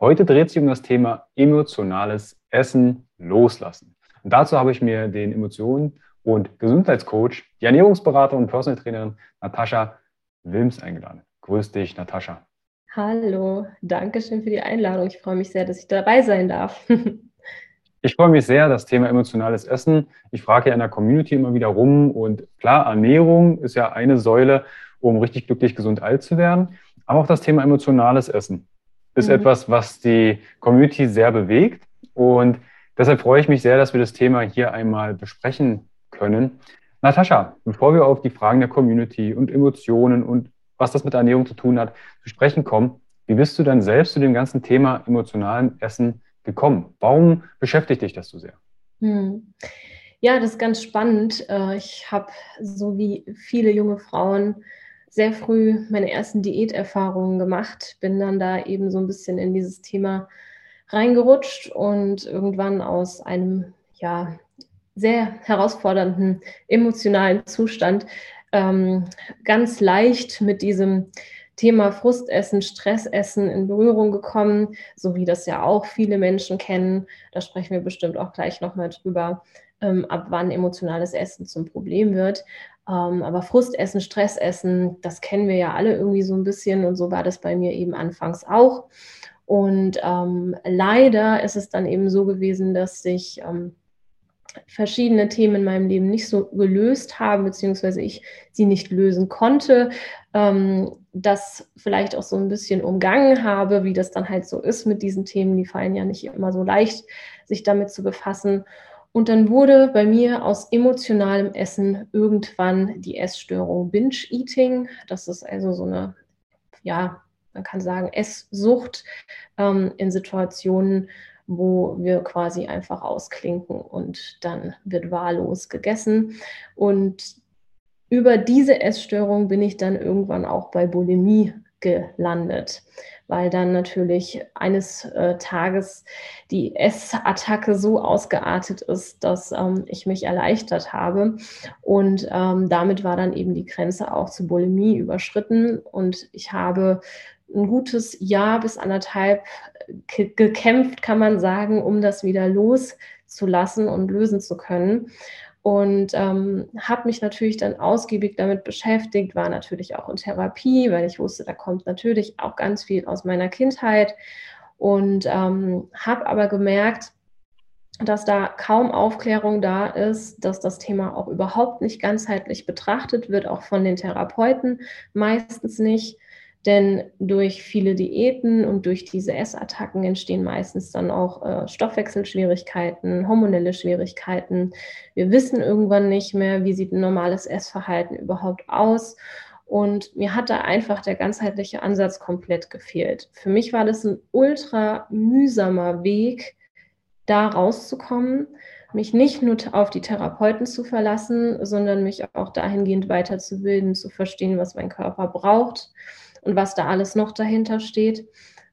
Heute dreht sich um das Thema emotionales Essen loslassen. Und dazu habe ich mir den Emotionen- und Gesundheitscoach, die Ernährungsberater und Personal Trainerin Natascha Wilms eingeladen. Grüß dich, Natascha. Hallo, danke schön für die Einladung. Ich freue mich sehr, dass ich dabei sein darf. Ich freue mich sehr, das Thema emotionales Essen. Ich frage ja in der Community immer wieder rum und klar, Ernährung ist ja eine Säule, um richtig glücklich gesund alt zu werden. Aber auch das Thema emotionales Essen ist mhm. etwas, was die Community sehr bewegt. Und deshalb freue ich mich sehr, dass wir das Thema hier einmal besprechen können. Natascha, bevor wir auf die Fragen der Community und Emotionen und was das mit Ernährung zu tun hat, zu sprechen kommen, wie bist du dann selbst zu dem ganzen Thema emotionalen Essen gekommen? Warum beschäftigt dich das so sehr? Hm. Ja, das ist ganz spannend. Äh, ich habe so wie viele junge Frauen sehr früh meine ersten Diäterfahrungen gemacht, bin dann da eben so ein bisschen in dieses Thema reingerutscht und irgendwann aus einem ja sehr herausfordernden emotionalen Zustand ähm, ganz leicht mit diesem Thema Frustessen, Stressessen in Berührung gekommen, so wie das ja auch viele Menschen kennen. Da sprechen wir bestimmt auch gleich nochmal drüber, ähm, ab wann emotionales Essen zum Problem wird. Ähm, aber Frustessen, Stressessen, das kennen wir ja alle irgendwie so ein bisschen und so war das bei mir eben anfangs auch. Und ähm, leider ist es dann eben so gewesen, dass sich ähm, verschiedene Themen in meinem Leben nicht so gelöst haben, beziehungsweise ich sie nicht lösen konnte, ähm, das vielleicht auch so ein bisschen umgangen habe, wie das dann halt so ist mit diesen Themen. Die fallen ja nicht immer so leicht, sich damit zu befassen. Und dann wurde bei mir aus emotionalem Essen irgendwann die Essstörung Binge-Eating. Das ist also so eine, ja, man kann sagen, Esssucht ähm, in Situationen, wo wir quasi einfach ausklinken und dann wird wahllos gegessen. Und über diese Essstörung bin ich dann irgendwann auch bei Bulimie gelandet, weil dann natürlich eines äh, Tages die Essattacke so ausgeartet ist, dass ähm, ich mich erleichtert habe. Und ähm, damit war dann eben die Grenze auch zu Bulimie überschritten. Und ich habe ein gutes Jahr bis anderthalb gekämpft, kann man sagen, um das wieder loszulassen und lösen zu können. Und ähm, habe mich natürlich dann ausgiebig damit beschäftigt, war natürlich auch in Therapie, weil ich wusste, da kommt natürlich auch ganz viel aus meiner Kindheit. Und ähm, habe aber gemerkt, dass da kaum Aufklärung da ist, dass das Thema auch überhaupt nicht ganzheitlich betrachtet wird, auch von den Therapeuten meistens nicht. Denn durch viele Diäten und durch diese Essattacken entstehen meistens dann auch äh, Stoffwechselschwierigkeiten, hormonelle Schwierigkeiten. Wir wissen irgendwann nicht mehr, wie sieht ein normales Essverhalten überhaupt aus. Und mir hat da einfach der ganzheitliche Ansatz komplett gefehlt. Für mich war das ein ultra mühsamer Weg, da rauszukommen, mich nicht nur auf die Therapeuten zu verlassen, sondern mich auch dahingehend weiterzubilden, zu verstehen, was mein Körper braucht und was da alles noch dahinter steht.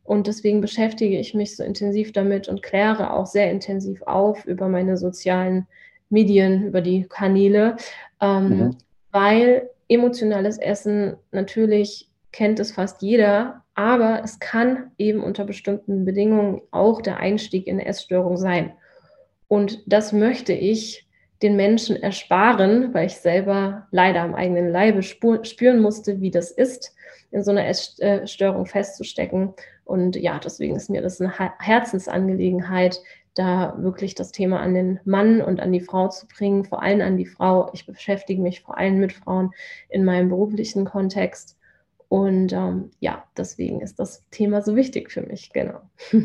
Und deswegen beschäftige ich mich so intensiv damit und kläre auch sehr intensiv auf über meine sozialen Medien, über die Kanäle, ähm, mhm. weil emotionales Essen natürlich kennt es fast jeder, aber es kann eben unter bestimmten Bedingungen auch der Einstieg in eine Essstörung sein. Und das möchte ich den Menschen ersparen, weil ich selber leider am eigenen Leibe spüren musste, wie das ist, in so einer Essstörung festzustecken. Und ja, deswegen ist mir das eine Herzensangelegenheit, da wirklich das Thema an den Mann und an die Frau zu bringen, vor allem an die Frau. Ich beschäftige mich vor allem mit Frauen in meinem beruflichen Kontext. Und ähm, ja, deswegen ist das Thema so wichtig für mich, genau.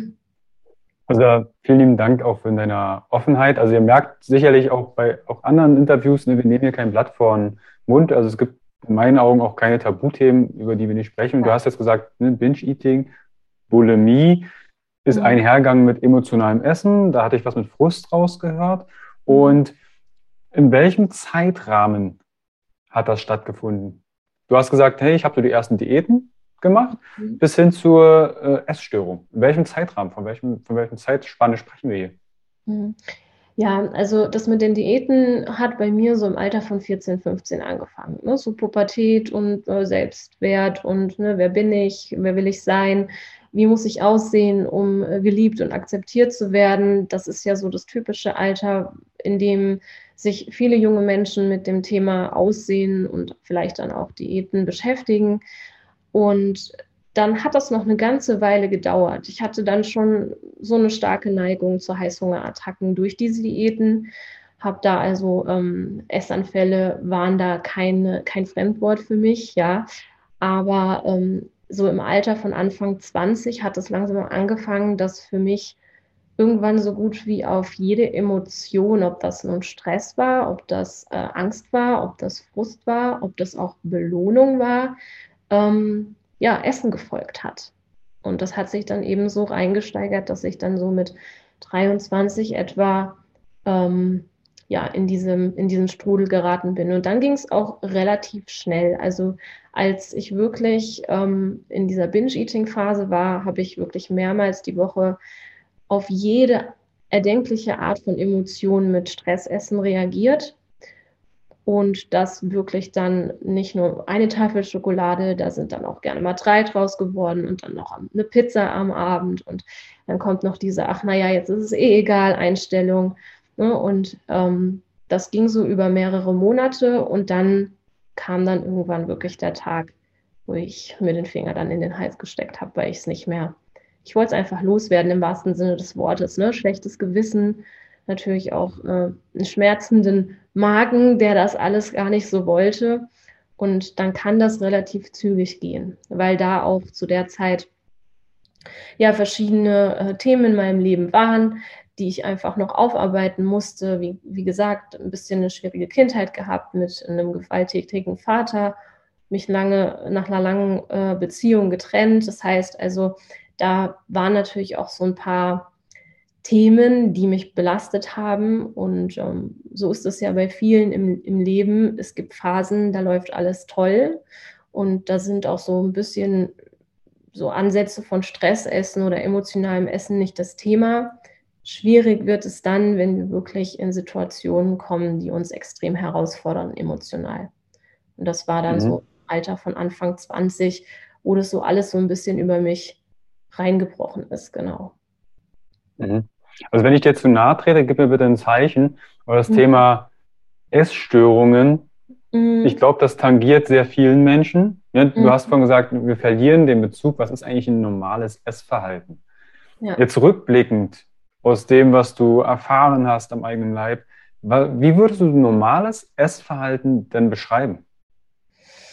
Also vielen lieben Dank auch für deine Offenheit. Also ihr merkt sicherlich auch bei auch anderen Interviews, ne, wir nehmen hier kein Blatt vor den Mund. Also es gibt in meinen Augen auch keine Tabuthemen, über die wir nicht sprechen. Du hast jetzt gesagt, ne, Binge-Eating, Bulimie ist mhm. einhergegangen mit emotionalem Essen. Da hatte ich was mit Frust rausgehört. Und in welchem Zeitrahmen hat das stattgefunden? Du hast gesagt, hey, ich habe so die ersten Diäten gemacht, mhm. bis hin zur äh, Essstörung. In welchem Zeitrahmen, von welchem, von welchem Zeitspanne sprechen wir hier? Mhm. Ja, also das mit den Diäten hat bei mir so im Alter von 14, 15 angefangen. Ne? So Pubertät und äh, Selbstwert und ne, wer bin ich, wer will ich sein, wie muss ich aussehen, um äh, geliebt und akzeptiert zu werden. Das ist ja so das typische Alter, in dem sich viele junge Menschen mit dem Thema Aussehen und vielleicht dann auch Diäten beschäftigen. Und dann hat das noch eine ganze Weile gedauert. Ich hatte dann schon so eine starke Neigung zu Heißhungerattacken durch diese Diäten. Habe da also ähm, Essanfälle waren da keine, kein Fremdwort für mich, ja. Aber ähm, so im Alter von Anfang 20 hat es langsam angefangen, dass für mich irgendwann so gut wie auf jede Emotion, ob das nun Stress war, ob das äh, Angst war, ob das Frust war, ob das auch Belohnung war, ähm, ja, Essen gefolgt hat. Und das hat sich dann eben so reingesteigert, dass ich dann so mit 23 etwa ähm, ja, in, diesem, in diesen Strudel geraten bin. Und dann ging es auch relativ schnell. Also als ich wirklich ähm, in dieser Binge-Eating-Phase war, habe ich wirklich mehrmals die Woche auf jede erdenkliche Art von Emotionen mit Stressessen reagiert. Und das wirklich dann nicht nur eine Tafel Schokolade, da sind dann auch gerne mal drei draus geworden und dann noch eine Pizza am Abend. Und dann kommt noch diese, ach naja, jetzt ist es eh egal, Einstellung. Ne? Und ähm, das ging so über mehrere Monate und dann kam dann irgendwann wirklich der Tag, wo ich mir den Finger dann in den Hals gesteckt habe, weil ich es nicht mehr ich wollte es einfach loswerden im wahrsten Sinne des Wortes. Ne? Schlechtes Gewissen, natürlich auch äh, einen schmerzenden Magen, der das alles gar nicht so wollte. Und dann kann das relativ zügig gehen, weil da auch zu der Zeit ja verschiedene äh, Themen in meinem Leben waren, die ich einfach noch aufarbeiten musste. Wie, wie gesagt, ein bisschen eine schwierige Kindheit gehabt mit einem gewalttätigen Vater, mich lange nach einer langen äh, Beziehung getrennt. Das heißt also, da waren natürlich auch so ein paar Themen, die mich belastet haben. Und ähm, so ist es ja bei vielen im, im Leben. Es gibt Phasen, da läuft alles toll. Und da sind auch so ein bisschen so Ansätze von Stressessen oder emotionalem Essen nicht das Thema. Schwierig wird es dann, wenn wir wirklich in Situationen kommen, die uns extrem herausfordern emotional. Und das war dann mhm. so Alter von Anfang 20, wo das so alles so ein bisschen über mich reingebrochen ist, genau. Mhm. Also wenn ich dir zu nahe trete, gib mir bitte ein Zeichen. Aber das mhm. Thema Essstörungen, mhm. ich glaube, das tangiert sehr vielen Menschen. Ja, du mhm. hast vorhin gesagt, wir verlieren den Bezug, was ist eigentlich ein normales Essverhalten? Ja. Jetzt rückblickend aus dem, was du erfahren hast am eigenen Leib, wie würdest du normales Essverhalten denn beschreiben?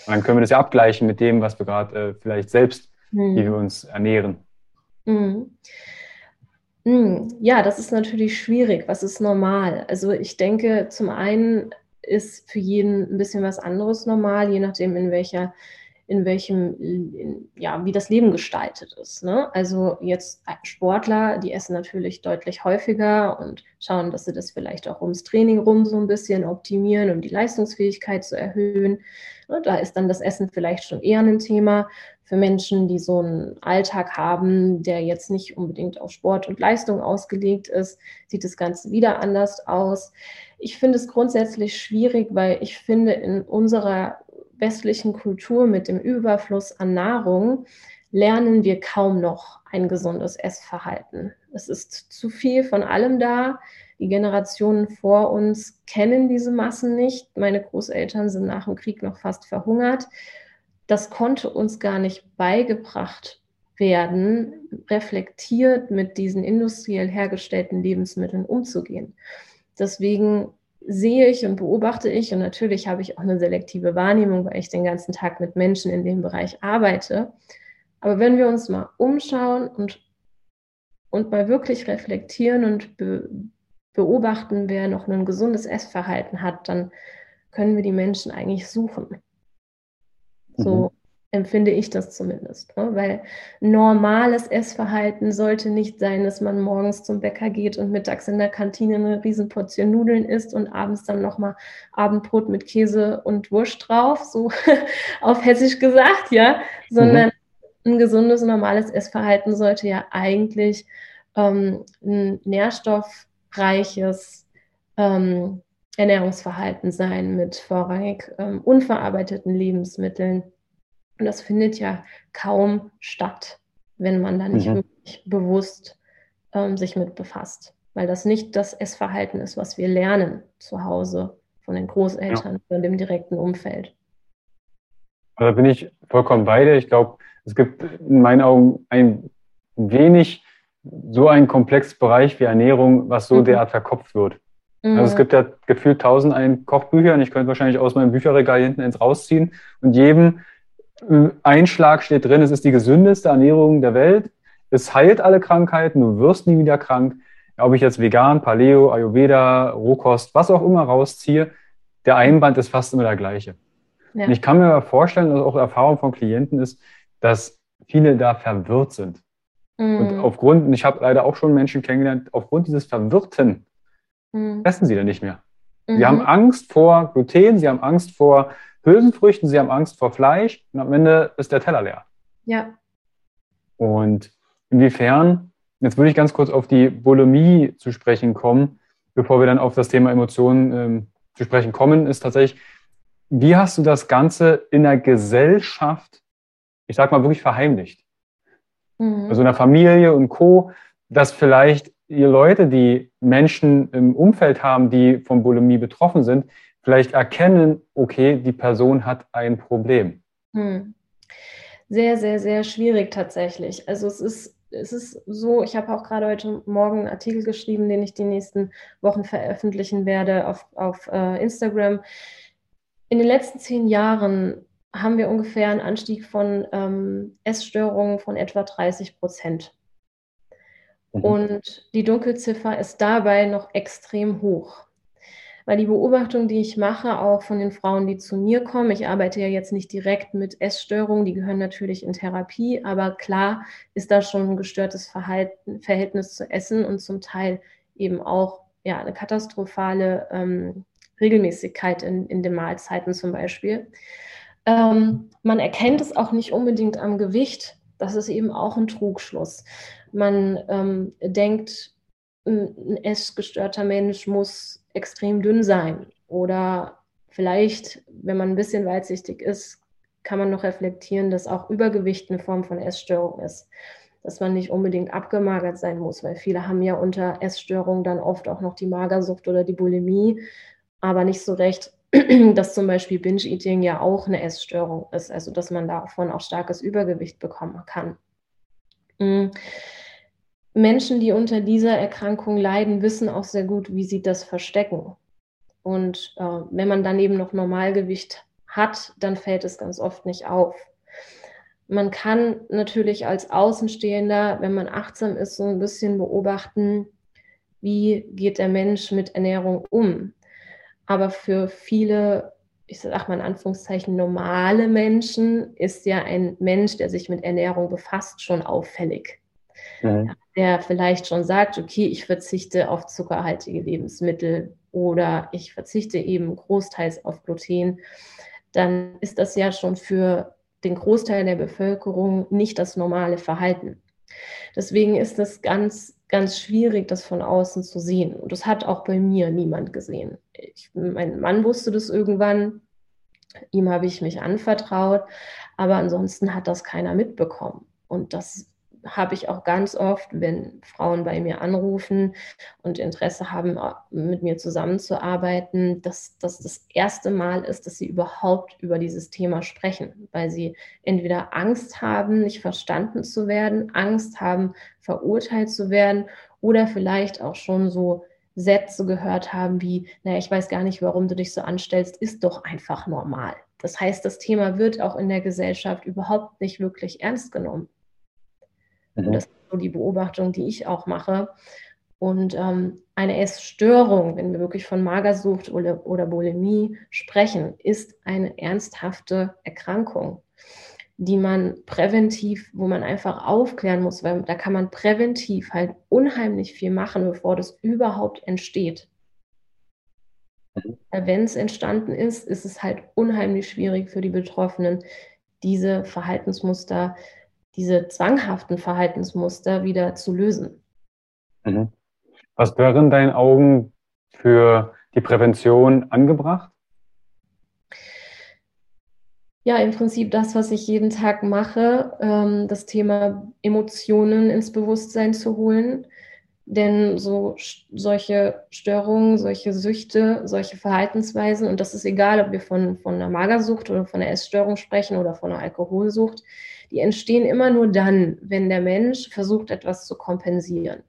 Und dann können wir das ja abgleichen mit dem, was wir gerade äh, vielleicht selbst, wie mhm. wir uns ernähren. Mhm. Mhm. Ja, das ist natürlich schwierig. Was ist normal? Also ich denke, zum einen ist für jeden ein bisschen was anderes normal, je nachdem, in welcher in welchem, in, ja, wie das Leben gestaltet ist. Ne? Also jetzt Sportler, die essen natürlich deutlich häufiger und schauen, dass sie das vielleicht auch ums Training rum so ein bisschen optimieren, um die Leistungsfähigkeit zu erhöhen. Und da ist dann das Essen vielleicht schon eher ein Thema. Für Menschen, die so einen Alltag haben, der jetzt nicht unbedingt auf Sport und Leistung ausgelegt ist, sieht das Ganze wieder anders aus. Ich finde es grundsätzlich schwierig, weil ich finde, in unserer westlichen Kultur mit dem Überfluss an Nahrung lernen wir kaum noch ein gesundes Essverhalten. Es ist zu viel von allem da. Die Generationen vor uns kennen diese Massen nicht. Meine Großeltern sind nach dem Krieg noch fast verhungert. Das konnte uns gar nicht beigebracht werden, reflektiert mit diesen industriell hergestellten Lebensmitteln umzugehen. Deswegen sehe ich und beobachte ich, und natürlich habe ich auch eine selektive Wahrnehmung, weil ich den ganzen Tag mit Menschen in dem Bereich arbeite. Aber wenn wir uns mal umschauen und, und mal wirklich reflektieren und be, beobachten, wer noch ein gesundes Essverhalten hat, dann können wir die Menschen eigentlich suchen. So, mhm empfinde ich das zumindest. Ne? Weil normales Essverhalten sollte nicht sein, dass man morgens zum Bäcker geht und mittags in der Kantine eine Riesenportion Nudeln isst und abends dann nochmal Abendbrot mit Käse und Wurst drauf, so auf Hessisch gesagt, ja, sondern mhm. ein gesundes, normales Essverhalten sollte ja eigentlich ähm, ein nährstoffreiches ähm, Ernährungsverhalten sein mit vorrangig ähm, unverarbeiteten Lebensmitteln und das findet ja kaum statt, wenn man da nicht mhm. wirklich bewusst ähm, sich mit befasst. Weil das nicht das Essverhalten ist, was wir lernen zu Hause von den Großeltern ja. oder dem direkten Umfeld. Da bin ich vollkommen bei dir. Ich glaube, es gibt in meinen Augen ein wenig so einen komplexen Bereich wie Ernährung, was so mhm. derart verkopft wird. Mhm. Also es gibt ja gefühlt tausend ein Kochbücher und ich könnte wahrscheinlich aus meinem Bücherregal hinten ins rausziehen und jedem Einschlag steht drin, es ist die gesündeste Ernährung der Welt. Es heilt alle Krankheiten, du wirst nie wieder krank. Ob ich jetzt vegan, Paleo, Ayurveda, Rohkost, was auch immer rausziehe, der Einband ist fast immer der gleiche. Ja. Und ich kann mir vorstellen, dass auch Erfahrung von Klienten ist, dass viele da verwirrt sind. Mhm. Und aufgrund, und ich habe leider auch schon Menschen kennengelernt, aufgrund dieses Verwirrten mhm. essen sie dann nicht mehr. Mhm. Sie haben Angst vor Gluten, sie haben Angst vor Hülsenfrüchten, sie haben Angst vor Fleisch und am Ende ist der Teller leer. Ja. Und inwiefern, jetzt würde ich ganz kurz auf die Bulimie zu sprechen kommen, bevor wir dann auf das Thema Emotionen ähm, zu sprechen kommen, ist tatsächlich, wie hast du das Ganze in der Gesellschaft, ich sag mal, wirklich verheimlicht? Mhm. Also in der Familie und Co., dass vielleicht ihr Leute, die Menschen im Umfeld haben, die von Bulimie betroffen sind, vielleicht erkennen, okay, die Person hat ein Problem? Hm. Sehr, sehr, sehr schwierig tatsächlich. Also es ist, es ist so, ich habe auch gerade heute Morgen einen Artikel geschrieben, den ich die nächsten Wochen veröffentlichen werde auf, auf äh, Instagram. In den letzten zehn Jahren haben wir ungefähr einen Anstieg von ähm, Essstörungen von etwa 30 Prozent. Mhm. Und die Dunkelziffer ist dabei noch extrem hoch weil die Beobachtung, die ich mache, auch von den Frauen, die zu mir kommen, ich arbeite ja jetzt nicht direkt mit Essstörungen, die gehören natürlich in Therapie, aber klar ist da schon ein gestörtes Verhalten, Verhältnis zu Essen und zum Teil eben auch ja, eine katastrophale ähm, Regelmäßigkeit in, in den Mahlzeiten zum Beispiel. Ähm, man erkennt es auch nicht unbedingt am Gewicht. Das ist eben auch ein Trugschluss. Man ähm, denkt, ein essgestörter Mensch muss extrem dünn sein. Oder vielleicht, wenn man ein bisschen weitsichtig ist, kann man noch reflektieren, dass auch Übergewicht eine Form von Essstörung ist. Dass man nicht unbedingt abgemagert sein muss, weil viele haben ja unter Essstörung dann oft auch noch die Magersucht oder die Bulimie, aber nicht so recht, dass zum Beispiel Binge-Eating ja auch eine Essstörung ist, also dass man davon auch starkes Übergewicht bekommen kann. Mhm. Menschen, die unter dieser Erkrankung leiden, wissen auch sehr gut, wie sie das verstecken. Und äh, wenn man dann eben noch Normalgewicht hat, dann fällt es ganz oft nicht auf. Man kann natürlich als Außenstehender, wenn man achtsam ist, so ein bisschen beobachten, wie geht der Mensch mit Ernährung um. Aber für viele ich sage mal in Anführungszeichen, normale Menschen ist ja ein Mensch, der sich mit Ernährung befasst, schon auffällig. Mhm. Der vielleicht schon sagt, okay, ich verzichte auf zuckerhaltige Lebensmittel oder ich verzichte eben großteils auf Gluten, dann ist das ja schon für den Großteil der Bevölkerung nicht das normale Verhalten. Deswegen ist es ganz, ganz schwierig, das von außen zu sehen. Und das hat auch bei mir niemand gesehen. Ich, mein Mann wusste das irgendwann, ihm habe ich mich anvertraut, aber ansonsten hat das keiner mitbekommen. Und das habe ich auch ganz oft, wenn Frauen bei mir anrufen und Interesse haben, mit mir zusammenzuarbeiten, dass das das erste Mal ist, dass sie überhaupt über dieses Thema sprechen, weil sie entweder Angst haben, nicht verstanden zu werden, Angst haben, verurteilt zu werden oder vielleicht auch schon so Sätze gehört haben wie, naja, ich weiß gar nicht, warum du dich so anstellst, ist doch einfach normal. Das heißt, das Thema wird auch in der Gesellschaft überhaupt nicht wirklich ernst genommen. Mhm. Das ist so die Beobachtung, die ich auch mache. Und ähm, eine Essstörung, wenn wir wirklich von Magersucht oder, oder Bulimie sprechen, ist eine ernsthafte Erkrankung, die man präventiv, wo man einfach aufklären muss, weil da kann man präventiv halt unheimlich viel machen, bevor das überhaupt entsteht. Wenn es entstanden ist, ist es halt unheimlich schwierig für die Betroffenen, diese Verhaltensmuster diese zwanghaften Verhaltensmuster wieder zu lösen. Mhm. Was wäre in deinen Augen für die Prävention angebracht? Ja, im Prinzip das, was ich jeden Tag mache, ähm, das Thema Emotionen ins Bewusstsein zu holen. Denn so solche Störungen, solche Süchte, solche Verhaltensweisen, und das ist egal, ob wir von, von einer Magersucht oder von einer Essstörung sprechen oder von einer Alkoholsucht, die entstehen immer nur dann, wenn der Mensch versucht, etwas zu kompensieren.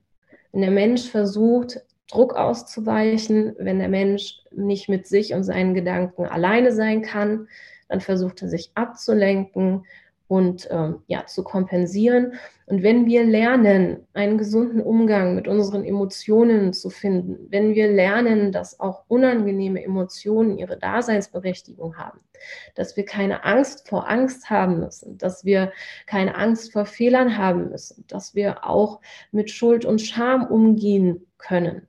Wenn der Mensch versucht, Druck auszuweichen, wenn der Mensch nicht mit sich und seinen Gedanken alleine sein kann, dann versucht er sich abzulenken und ähm, ja, zu kompensieren. Und wenn wir lernen, einen gesunden Umgang mit unseren Emotionen zu finden, wenn wir lernen, dass auch unangenehme Emotionen ihre Daseinsberechtigung haben, dass wir keine Angst vor Angst haben müssen, dass wir keine Angst vor Fehlern haben müssen, dass wir auch mit Schuld und Scham umgehen können,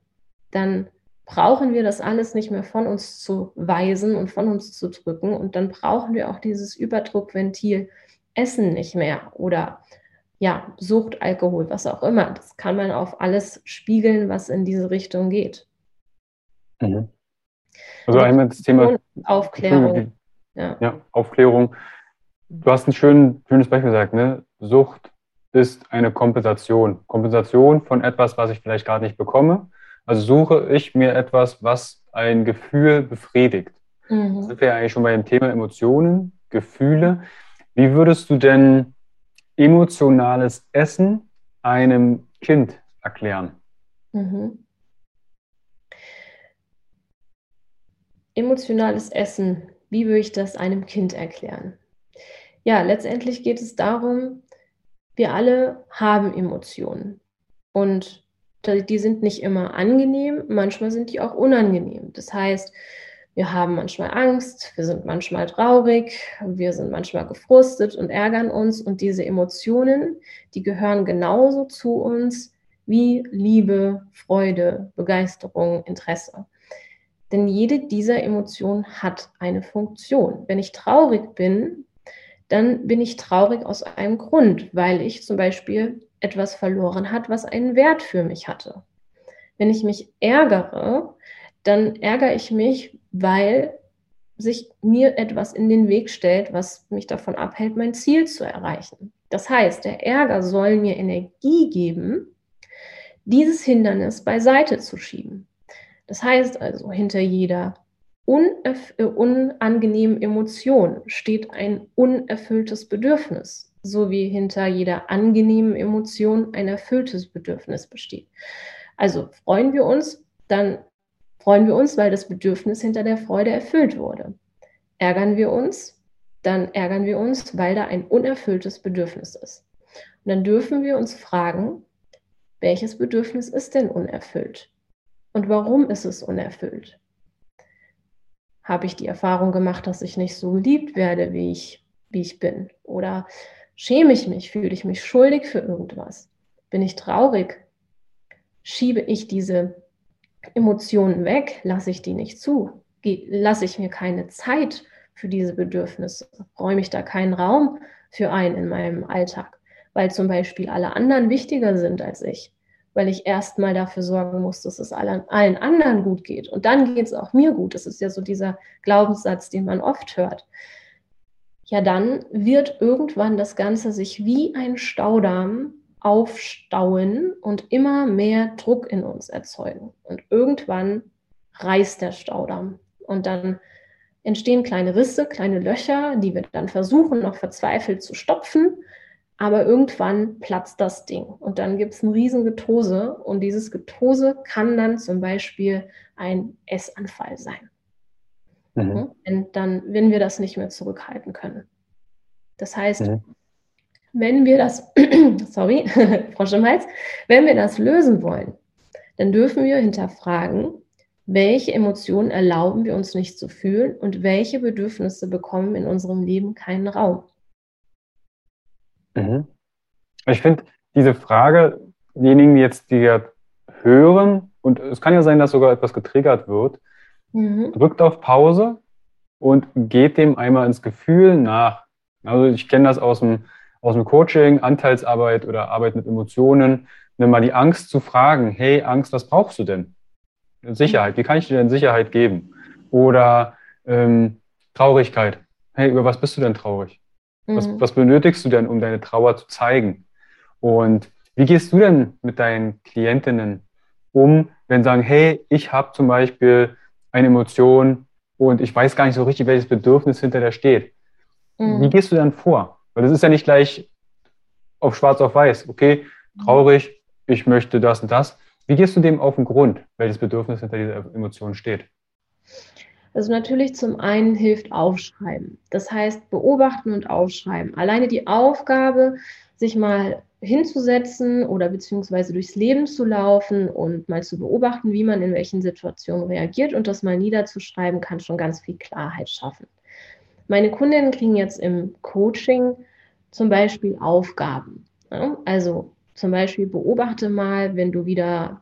dann brauchen wir das alles nicht mehr von uns zu weisen und von uns zu drücken. Und dann brauchen wir auch dieses Überdruckventil, Essen nicht mehr oder ja, Sucht, Alkohol, was auch immer. Das kann man auf alles spiegeln, was in diese Richtung geht. Mhm. Also einmal das Thema Aufklärung. Ja. ja. Aufklärung. Du hast ein schön, schönes Beispiel gesagt, ne? Sucht ist eine Kompensation. Kompensation von etwas, was ich vielleicht gerade nicht bekomme. Also suche ich mir etwas, was ein Gefühl befriedigt. Mhm. Da sind wir ja eigentlich schon bei dem Thema Emotionen, Gefühle. Wie würdest du denn emotionales Essen einem Kind erklären? Mhm. Emotionales Essen, wie würde ich das einem Kind erklären? Ja, letztendlich geht es darum, wir alle haben Emotionen und die sind nicht immer angenehm, manchmal sind die auch unangenehm. Das heißt, wir haben manchmal Angst, wir sind manchmal traurig, wir sind manchmal gefrustet und ärgern uns. Und diese Emotionen, die gehören genauso zu uns wie Liebe, Freude, Begeisterung, Interesse. Denn jede dieser Emotionen hat eine Funktion. Wenn ich traurig bin, dann bin ich traurig aus einem Grund, weil ich zum Beispiel etwas verloren hat, was einen Wert für mich hatte. Wenn ich mich ärgere, dann ärgere ich mich, weil sich mir etwas in den Weg stellt, was mich davon abhält, mein Ziel zu erreichen. Das heißt, der Ärger soll mir Energie geben, dieses Hindernis beiseite zu schieben. Das heißt also, hinter jeder äh, unangenehmen Emotion steht ein unerfülltes Bedürfnis, so wie hinter jeder angenehmen Emotion ein erfülltes Bedürfnis besteht. Also freuen wir uns, dann Freuen wir uns, weil das Bedürfnis hinter der Freude erfüllt wurde. Ärgern wir uns, dann ärgern wir uns, weil da ein unerfülltes Bedürfnis ist. Und dann dürfen wir uns fragen, welches Bedürfnis ist denn unerfüllt? Und warum ist es unerfüllt? Habe ich die Erfahrung gemacht, dass ich nicht so geliebt werde, wie ich, wie ich bin? Oder schäme ich mich? Fühle ich mich schuldig für irgendwas? Bin ich traurig? Schiebe ich diese Emotionen weg? Lasse ich die nicht zu? Lasse ich mir keine Zeit für diese Bedürfnisse? Räume ich da keinen Raum für ein in meinem Alltag? Weil zum Beispiel alle anderen wichtiger sind als ich weil ich erstmal dafür sorgen muss, dass es allen, allen anderen gut geht. Und dann geht es auch mir gut. Das ist ja so dieser Glaubenssatz, den man oft hört. Ja, dann wird irgendwann das Ganze sich wie ein Staudamm aufstauen und immer mehr Druck in uns erzeugen. Und irgendwann reißt der Staudamm. Und dann entstehen kleine Risse, kleine Löcher, die wir dann versuchen, noch verzweifelt zu stopfen. Aber irgendwann platzt das Ding und dann gibt es ein riesen Getose und dieses Getose kann dann zum Beispiel ein Essanfall sein. Mhm. Wenn, dann, wenn wir das nicht mehr zurückhalten können. Das heißt, mhm. Wenn wir das, sorry, Frosch im Hals, wenn wir das lösen wollen, dann dürfen wir hinterfragen, welche Emotionen erlauben wir uns nicht zu fühlen und welche Bedürfnisse bekommen in unserem Leben keinen Raum. Mhm. Ich finde diese Frage, diejenigen, die jetzt die hören, und es kann ja sein, dass sogar etwas getriggert wird, mhm. drückt auf Pause und geht dem einmal ins Gefühl nach. Also ich kenne das aus dem, aus dem Coaching, Anteilsarbeit oder Arbeit mit Emotionen, nimm mal die Angst zu fragen, hey Angst, was brauchst du denn? Sicherheit, wie kann ich dir denn Sicherheit geben? Oder ähm, Traurigkeit, hey, über was bist du denn traurig? Was, mhm. was benötigst du denn, um deine Trauer zu zeigen? Und wie gehst du denn mit deinen Klientinnen um, wenn sie sagen, hey, ich habe zum Beispiel eine Emotion und ich weiß gar nicht so richtig, welches Bedürfnis hinter der steht. Mhm. Wie gehst du dann vor? Weil das ist ja nicht gleich auf schwarz auf weiß. Okay, traurig, ich möchte das und das. Wie gehst du dem auf den Grund, welches Bedürfnis hinter dieser Emotion steht? Also natürlich zum einen hilft Aufschreiben. Das heißt, beobachten und aufschreiben. Alleine die Aufgabe, sich mal hinzusetzen oder beziehungsweise durchs Leben zu laufen und mal zu beobachten, wie man in welchen Situationen reagiert und das mal niederzuschreiben, kann schon ganz viel Klarheit schaffen. Meine Kundinnen kriegen jetzt im Coaching zum Beispiel Aufgaben. Ja? Also zum Beispiel beobachte mal, wenn du wieder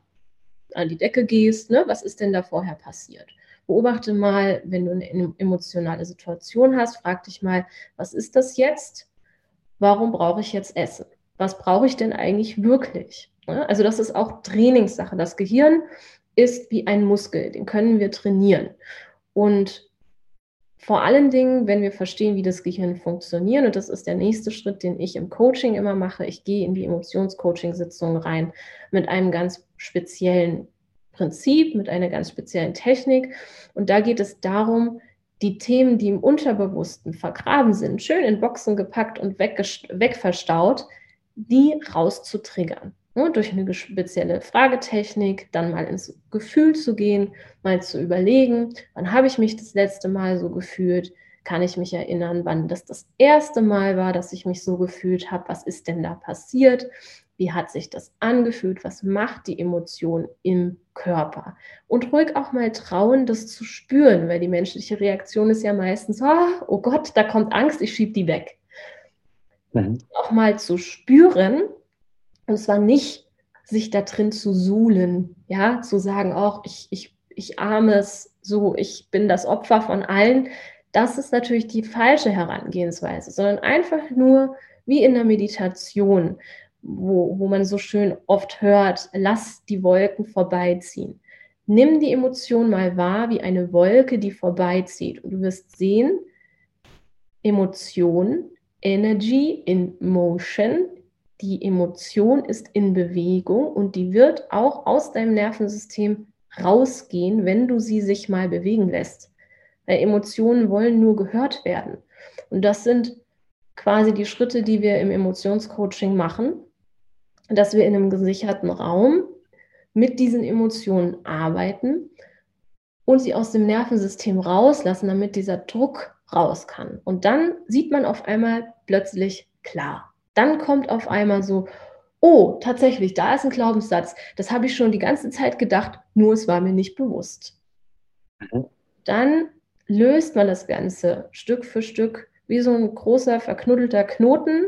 an die Decke gehst, ne, was ist denn da vorher passiert? Beobachte mal, wenn du eine emotionale Situation hast, frag dich mal, was ist das jetzt? Warum brauche ich jetzt Essen? Was brauche ich denn eigentlich wirklich? Also das ist auch Trainingssache. Das Gehirn ist wie ein Muskel, den können wir trainieren. Und vor allen Dingen, wenn wir verstehen, wie das Gehirn funktioniert, und das ist der nächste Schritt, den ich im Coaching immer mache, ich gehe in die Emotionscoaching-Sitzung rein mit einem ganz speziellen Prinzip, mit einer ganz speziellen Technik. Und da geht es darum, die Themen, die im Unterbewussten vergraben sind, schön in Boxen gepackt und wegverstaut, die rauszutriggern. Ne, durch eine spezielle Fragetechnik, dann mal ins Gefühl zu gehen, mal zu überlegen, wann habe ich mich das letzte Mal so gefühlt, kann ich mich erinnern, wann das das erste Mal war, dass ich mich so gefühlt habe, was ist denn da passiert, wie hat sich das angefühlt? Was macht die Emotion im Körper? Und ruhig auch mal trauen, das zu spüren, weil die menschliche Reaktion ist ja meistens, oh, oh Gott, da kommt Angst, ich schiebe die weg. Mhm. Auch mal zu spüren, und zwar nicht sich da drin zu suhlen, ja, zu sagen, auch ich, ich, ich arme es so, ich bin das Opfer von allen. Das ist natürlich die falsche Herangehensweise, sondern einfach nur wie in der Meditation wo, wo man so schön oft hört, lass die Wolken vorbeiziehen. Nimm die Emotion mal wahr wie eine Wolke, die vorbeizieht. Und du wirst sehen, Emotion, Energy in Motion, die Emotion ist in Bewegung und die wird auch aus deinem Nervensystem rausgehen, wenn du sie sich mal bewegen lässt. Weil Emotionen wollen nur gehört werden. Und das sind quasi die Schritte, die wir im Emotionscoaching machen dass wir in einem gesicherten Raum mit diesen Emotionen arbeiten und sie aus dem Nervensystem rauslassen, damit dieser Druck raus kann. Und dann sieht man auf einmal plötzlich klar. Dann kommt auf einmal so, oh, tatsächlich, da ist ein Glaubenssatz. Das habe ich schon die ganze Zeit gedacht, nur es war mir nicht bewusst. Mhm. Dann löst man das Ganze Stück für Stück wie so ein großer verknuddelter Knoten.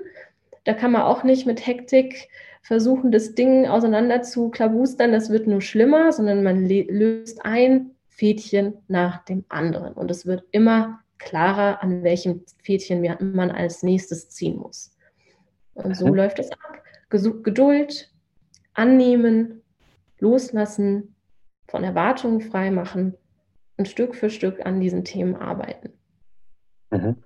Da kann man auch nicht mit Hektik versuchen, das Ding auseinander zu klabustern. Das wird nur schlimmer, sondern man löst ein Fädchen nach dem anderen. Und es wird immer klarer, an welchem Fädchen man als nächstes ziehen muss. Und so mhm. läuft es ab. Geduld, annehmen, loslassen, von Erwartungen freimachen und Stück für Stück an diesen Themen arbeiten. Mhm.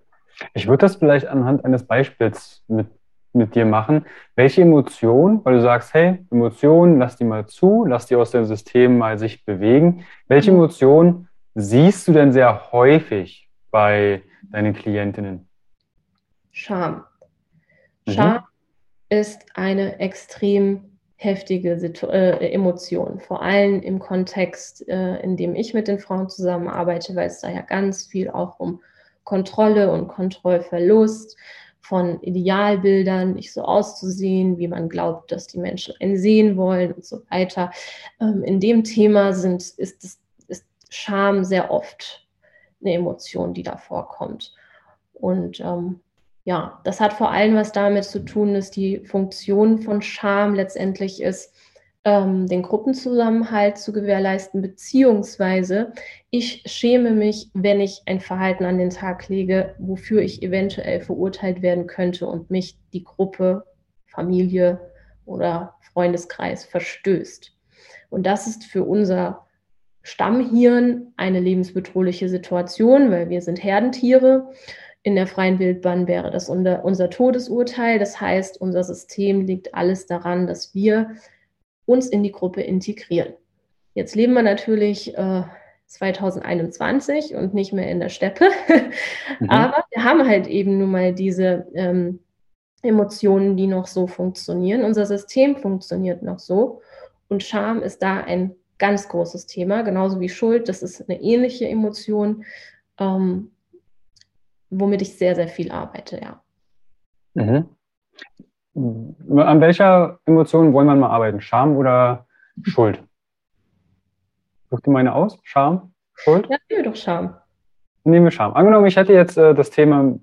Ich würde das vielleicht anhand eines Beispiels mit, mit dir machen. Welche Emotion, weil du sagst, hey, Emotionen, lass die mal zu, lass die aus dem System mal sich bewegen. Welche mhm. Emotion siehst du denn sehr häufig bei deinen Klientinnen? Scham. Mhm. Scham ist eine extrem heftige Situ äh, Emotion, vor allem im Kontext, äh, in dem ich mit den Frauen zusammenarbeite, weil es da ja ganz viel auch um Kontrolle und Kontrollverlust von Idealbildern, nicht so auszusehen, wie man glaubt, dass die Menschen einen sehen wollen und so weiter. Ähm, in dem Thema sind, ist, das, ist Scham sehr oft eine Emotion, die da vorkommt. Und ähm, ja, das hat vor allem was damit zu tun, dass die Funktion von Scham letztendlich ist, ähm, den Gruppenzusammenhalt zu gewährleisten, beziehungsweise ich schäme mich, wenn ich ein Verhalten an den Tag lege, wofür ich eventuell verurteilt werden könnte und mich die Gruppe, Familie oder Freundeskreis verstößt. Und das ist für unser Stammhirn eine lebensbedrohliche Situation, weil wir sind Herdentiere in der freien Wildbahn wäre das unser, unser Todesurteil. Das heißt, unser System liegt alles daran, dass wir uns in die Gruppe integrieren. Jetzt leben wir natürlich äh, 2021 und nicht mehr in der Steppe, mhm. aber wir haben halt eben nun mal diese ähm, Emotionen, die noch so funktionieren. Unser System funktioniert noch so und Scham ist da ein ganz großes Thema, genauso wie Schuld. Das ist eine ähnliche Emotion. Ähm, womit ich sehr, sehr viel arbeite, ja. Mhm. An welcher Emotion wollen wir mal arbeiten? Scham oder Schuld? Such dir meine aus? Scham? Schuld? Ja, nehmen wir doch Scham. Nehmen wir Scham. Angenommen, ich hätte jetzt äh, das Thema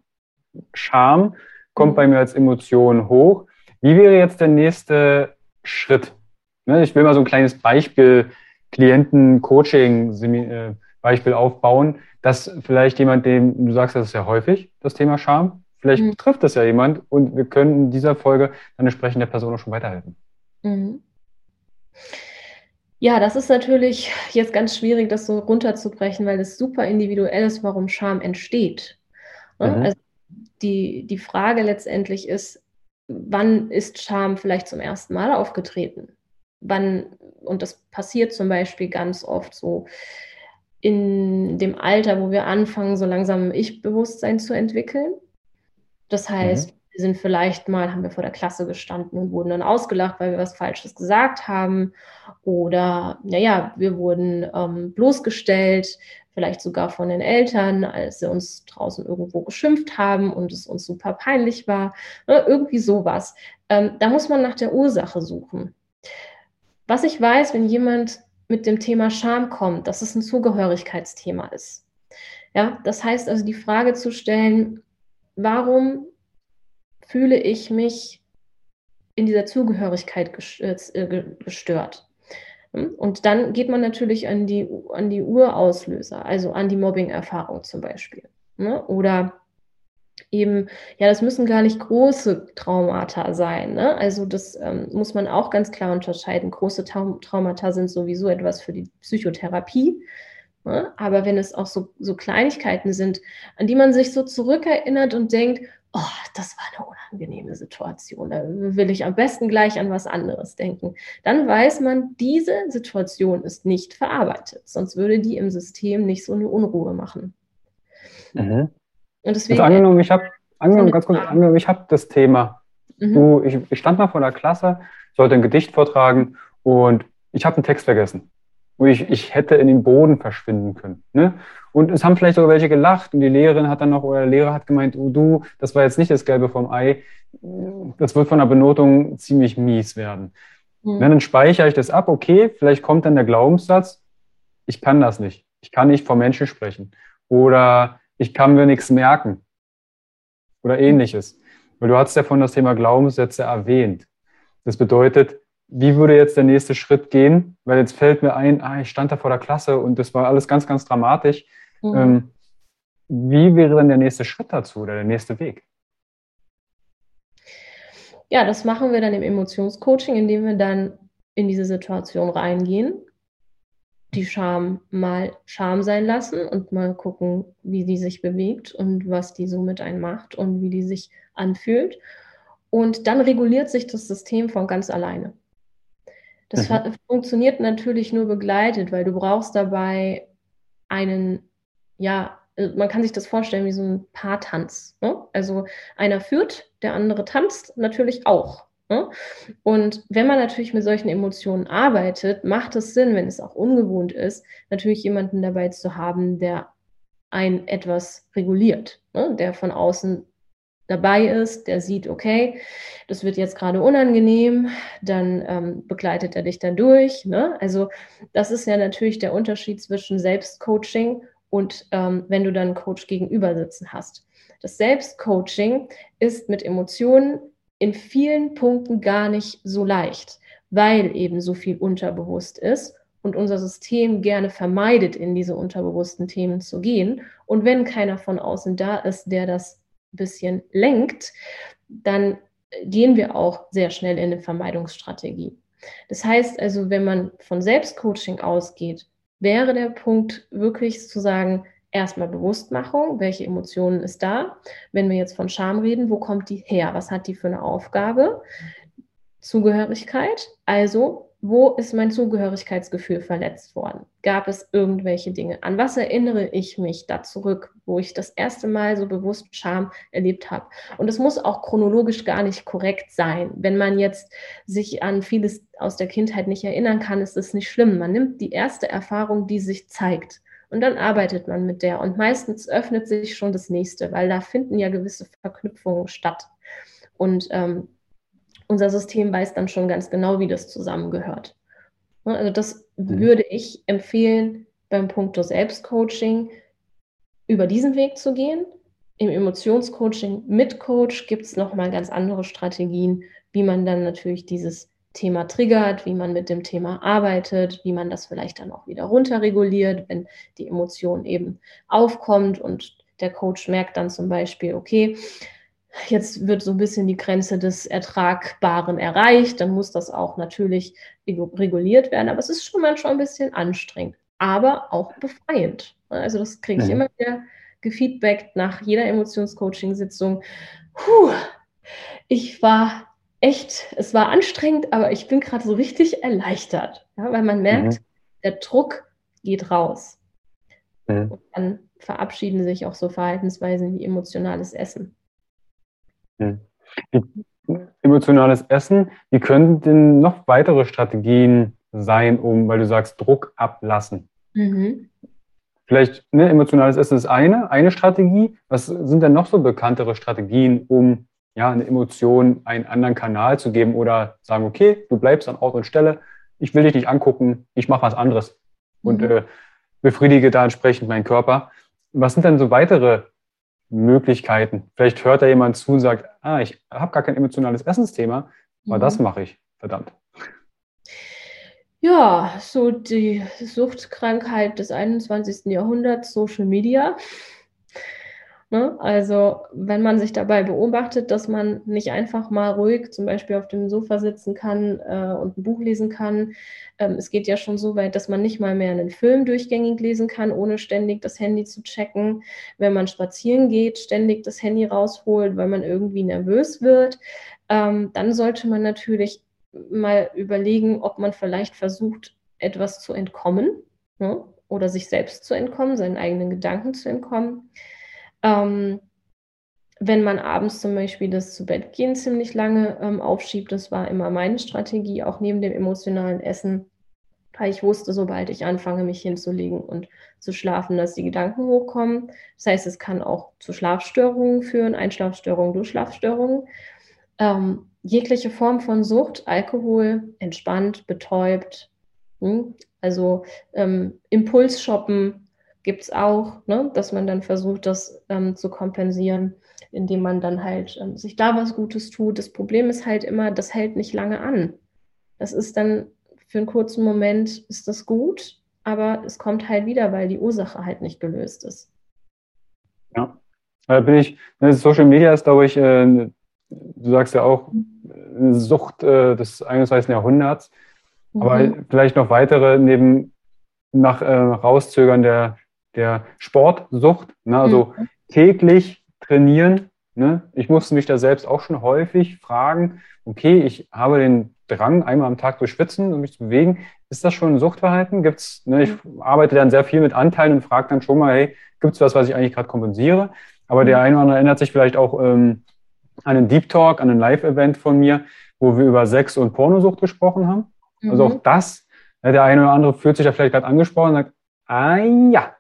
Scham, kommt mhm. bei mir als Emotion hoch. Wie wäre jetzt der nächste Schritt? Ne, ich will mal so ein kleines Beispiel, Klienten-Coaching-Beispiel äh, aufbauen dass vielleicht jemand, dem du sagst, das ist ja häufig, das Thema Scham, vielleicht mhm. trifft das ja jemand und wir können in dieser Folge dann entsprechend der Person auch schon weiterhelfen. Mhm. Ja, das ist natürlich jetzt ganz schwierig, das so runterzubrechen, weil es super individuell ist, warum Scham entsteht. Ne? Mhm. Also die, die Frage letztendlich ist, wann ist Scham vielleicht zum ersten Mal aufgetreten? Wann, und das passiert zum Beispiel ganz oft so, in dem Alter, wo wir anfangen, so langsam Ich-Bewusstsein zu entwickeln. Das heißt, mhm. wir sind vielleicht mal, haben wir vor der Klasse gestanden und wurden dann ausgelacht, weil wir was Falsches gesagt haben. Oder, naja, wir wurden ähm, bloßgestellt, vielleicht sogar von den Eltern, als sie uns draußen irgendwo geschimpft haben und es uns super peinlich war. Ne, irgendwie sowas. Ähm, da muss man nach der Ursache suchen. Was ich weiß, wenn jemand mit dem Thema Scham kommt, dass es ein Zugehörigkeitsthema ist. Ja, das heißt also die Frage zu stellen, warum fühle ich mich in dieser Zugehörigkeit äh, gestört? Hm? Und dann geht man natürlich an die, an die Urauslöser, also an die Mobbing-Erfahrung zum Beispiel. Ne? Oder eben, ja, das müssen gar nicht große Traumata sein. Ne? Also das ähm, muss man auch ganz klar unterscheiden. Große Traumata sind sowieso etwas für die Psychotherapie. Ne? Aber wenn es auch so, so Kleinigkeiten sind, an die man sich so zurückerinnert und denkt, oh, das war eine unangenehme Situation, da will ich am besten gleich an was anderes denken, dann weiß man, diese Situation ist nicht verarbeitet, sonst würde die im System nicht so eine Unruhe machen. Mhm. Und deswegen, also angenommen, ich habe angenommen, ganz kurz, angenommen, ich habe das Thema. Mhm. Du, ich, ich stand mal vor der Klasse, sollte ein Gedicht vortragen und ich habe einen Text vergessen. Und ich, ich hätte in den Boden verschwinden können. Ne? Und es haben vielleicht sogar welche gelacht und die Lehrerin hat dann noch, oder der Lehrer hat gemeint, oh, du, das war jetzt nicht das Gelbe vom Ei, das wird von der Benotung ziemlich mies werden. Mhm. Dann speichere ich das ab, okay, vielleicht kommt dann der Glaubenssatz, ich kann das nicht. Ich kann nicht vor Menschen sprechen. oder ich kann mir nichts merken oder ähnliches. Weil du hast ja von das Thema Glaubenssätze erwähnt. Das bedeutet, wie würde jetzt der nächste Schritt gehen? Weil jetzt fällt mir ein, ah, ich stand da vor der Klasse und das war alles ganz, ganz dramatisch. Mhm. Ähm, wie wäre dann der nächste Schritt dazu oder der nächste Weg? Ja, das machen wir dann im Emotionscoaching, indem wir dann in diese Situation reingehen, die Scham mal Scham sein lassen und mal gucken, wie die sich bewegt und was die so mit einem macht und wie die sich anfühlt. Und dann reguliert sich das System von ganz alleine. Das mhm. funktioniert natürlich nur begleitet, weil du brauchst dabei einen, ja, äh, man kann sich das vorstellen wie so ein Paartanz. Ne? Also einer führt, der andere tanzt natürlich auch. Ne? Und wenn man natürlich mit solchen Emotionen arbeitet, macht es Sinn, wenn es auch ungewohnt ist, natürlich jemanden dabei zu haben, der ein etwas reguliert, ne? der von außen dabei ist, der sieht, okay, das wird jetzt gerade unangenehm, dann ähm, begleitet er dich dann durch. Ne? Also das ist ja natürlich der Unterschied zwischen Selbstcoaching und ähm, wenn du dann einen Coach gegenüber sitzen hast. Das Selbstcoaching ist mit Emotionen in vielen Punkten gar nicht so leicht, weil eben so viel unterbewusst ist und unser System gerne vermeidet, in diese unterbewussten Themen zu gehen. Und wenn keiner von außen da ist, der das ein bisschen lenkt, dann gehen wir auch sehr schnell in eine Vermeidungsstrategie. Das heißt also, wenn man von Selbstcoaching ausgeht, wäre der Punkt wirklich zu sagen, erstmal Bewusstmachung, welche Emotionen ist da. Wenn wir jetzt von Scham reden, wo kommt die her? Was hat die für eine Aufgabe? Zugehörigkeit, also wo ist mein Zugehörigkeitsgefühl verletzt worden? Gab es irgendwelche Dinge? An was erinnere ich mich da zurück, wo ich das erste Mal so bewusst Scham erlebt habe? Und es muss auch chronologisch gar nicht korrekt sein. Wenn man jetzt sich an vieles aus der Kindheit nicht erinnern kann, ist es nicht schlimm. Man nimmt die erste Erfahrung, die sich zeigt. Und dann arbeitet man mit der. Und meistens öffnet sich schon das nächste, weil da finden ja gewisse Verknüpfungen statt. Und ähm, unser System weiß dann schon ganz genau, wie das zusammengehört. Ne, also das mhm. würde ich empfehlen, beim Punkt Selbstcoaching über diesen Weg zu gehen. Im Emotionscoaching mit Coach gibt es nochmal ganz andere Strategien, wie man dann natürlich dieses Thema triggert, wie man mit dem Thema arbeitet, wie man das vielleicht dann auch wieder runterreguliert, wenn die Emotion eben aufkommt und der Coach merkt dann zum Beispiel, okay, Jetzt wird so ein bisschen die Grenze des Ertragbaren erreicht. Dann muss das auch natürlich reguliert werden. Aber es ist schon manchmal ein bisschen anstrengend, aber auch befreiend. Also das kriege ich ja. immer wieder gefeedbackt nach jeder Emotionscoaching-Sitzung. ich war echt, es war anstrengend, aber ich bin gerade so richtig erleichtert, ja, weil man merkt, mhm. der Druck geht raus. Mhm. Und dann verabschieden sich auch so Verhaltensweisen wie emotionales Essen. Wie, emotionales Essen, wie könnten denn noch weitere Strategien sein, um, weil du sagst, Druck ablassen? Mhm. Vielleicht, ne, emotionales Essen ist eine, eine Strategie. Was sind denn noch so bekanntere Strategien, um ja, eine Emotion einen anderen Kanal zu geben oder sagen, okay, du bleibst an Ort und Stelle, ich will dich nicht angucken, ich mache was anderes und mhm. äh, befriedige da entsprechend meinen Körper. Was sind denn so weitere Möglichkeiten. Vielleicht hört da jemand zu und sagt, ah, ich habe gar kein emotionales Essensthema, aber mhm. das mache ich, verdammt. Ja, so die Suchtkrankheit des 21. Jahrhunderts, Social Media. Ne? Also wenn man sich dabei beobachtet, dass man nicht einfach mal ruhig zum Beispiel auf dem Sofa sitzen kann äh, und ein Buch lesen kann. Ähm, es geht ja schon so weit, dass man nicht mal mehr einen Film durchgängig lesen kann, ohne ständig das Handy zu checken. Wenn man spazieren geht, ständig das Handy rausholt, weil man irgendwie nervös wird, ähm, dann sollte man natürlich mal überlegen, ob man vielleicht versucht, etwas zu entkommen ne? oder sich selbst zu entkommen, seinen eigenen Gedanken zu entkommen. Ähm, wenn man abends zum Beispiel das zu Bett gehen ziemlich lange ähm, aufschiebt, das war immer meine Strategie, auch neben dem emotionalen Essen, weil ich wusste, sobald ich anfange, mich hinzulegen und zu schlafen, dass die Gedanken hochkommen. Das heißt, es kann auch zu Schlafstörungen führen, Einschlafstörungen, Durchschlafstörungen. Ähm, jegliche Form von Sucht, Alkohol, entspannt, betäubt, hm? also ähm, Impulsshoppen, gibt es auch, ne? dass man dann versucht, das ähm, zu kompensieren, indem man dann halt ähm, sich da was Gutes tut. Das Problem ist halt immer, das hält nicht lange an. Das ist dann für einen kurzen Moment ist das gut, aber es kommt halt wieder, weil die Ursache halt nicht gelöst ist. Ja, da bin ich, ne, Social Media ist, glaube ich, äh, du sagst ja auch, eine Sucht äh, des 21. Jahrhunderts, mhm. aber vielleicht noch weitere neben nach äh, Rauszögern der, der Sportsucht, ne? also mhm. täglich trainieren. Ne? Ich musste mich da selbst auch schon häufig fragen, okay, ich habe den Drang, einmal am Tag zu schwitzen und mich zu bewegen. Ist das schon ein Suchtverhalten? Gibt's, ne, ich arbeite dann sehr viel mit Anteilen und frage dann schon mal, hey, gibt es was, was ich eigentlich gerade kompensiere? Aber der mhm. eine oder andere erinnert sich vielleicht auch ähm, an einen Deep Talk, an ein Live-Event von mir, wo wir über Sex und Pornosucht gesprochen haben. Also mhm. Also auch das, ne, der eine oder andere fühlt sich da vielleicht gerade angesprochen und sagt, ah ja.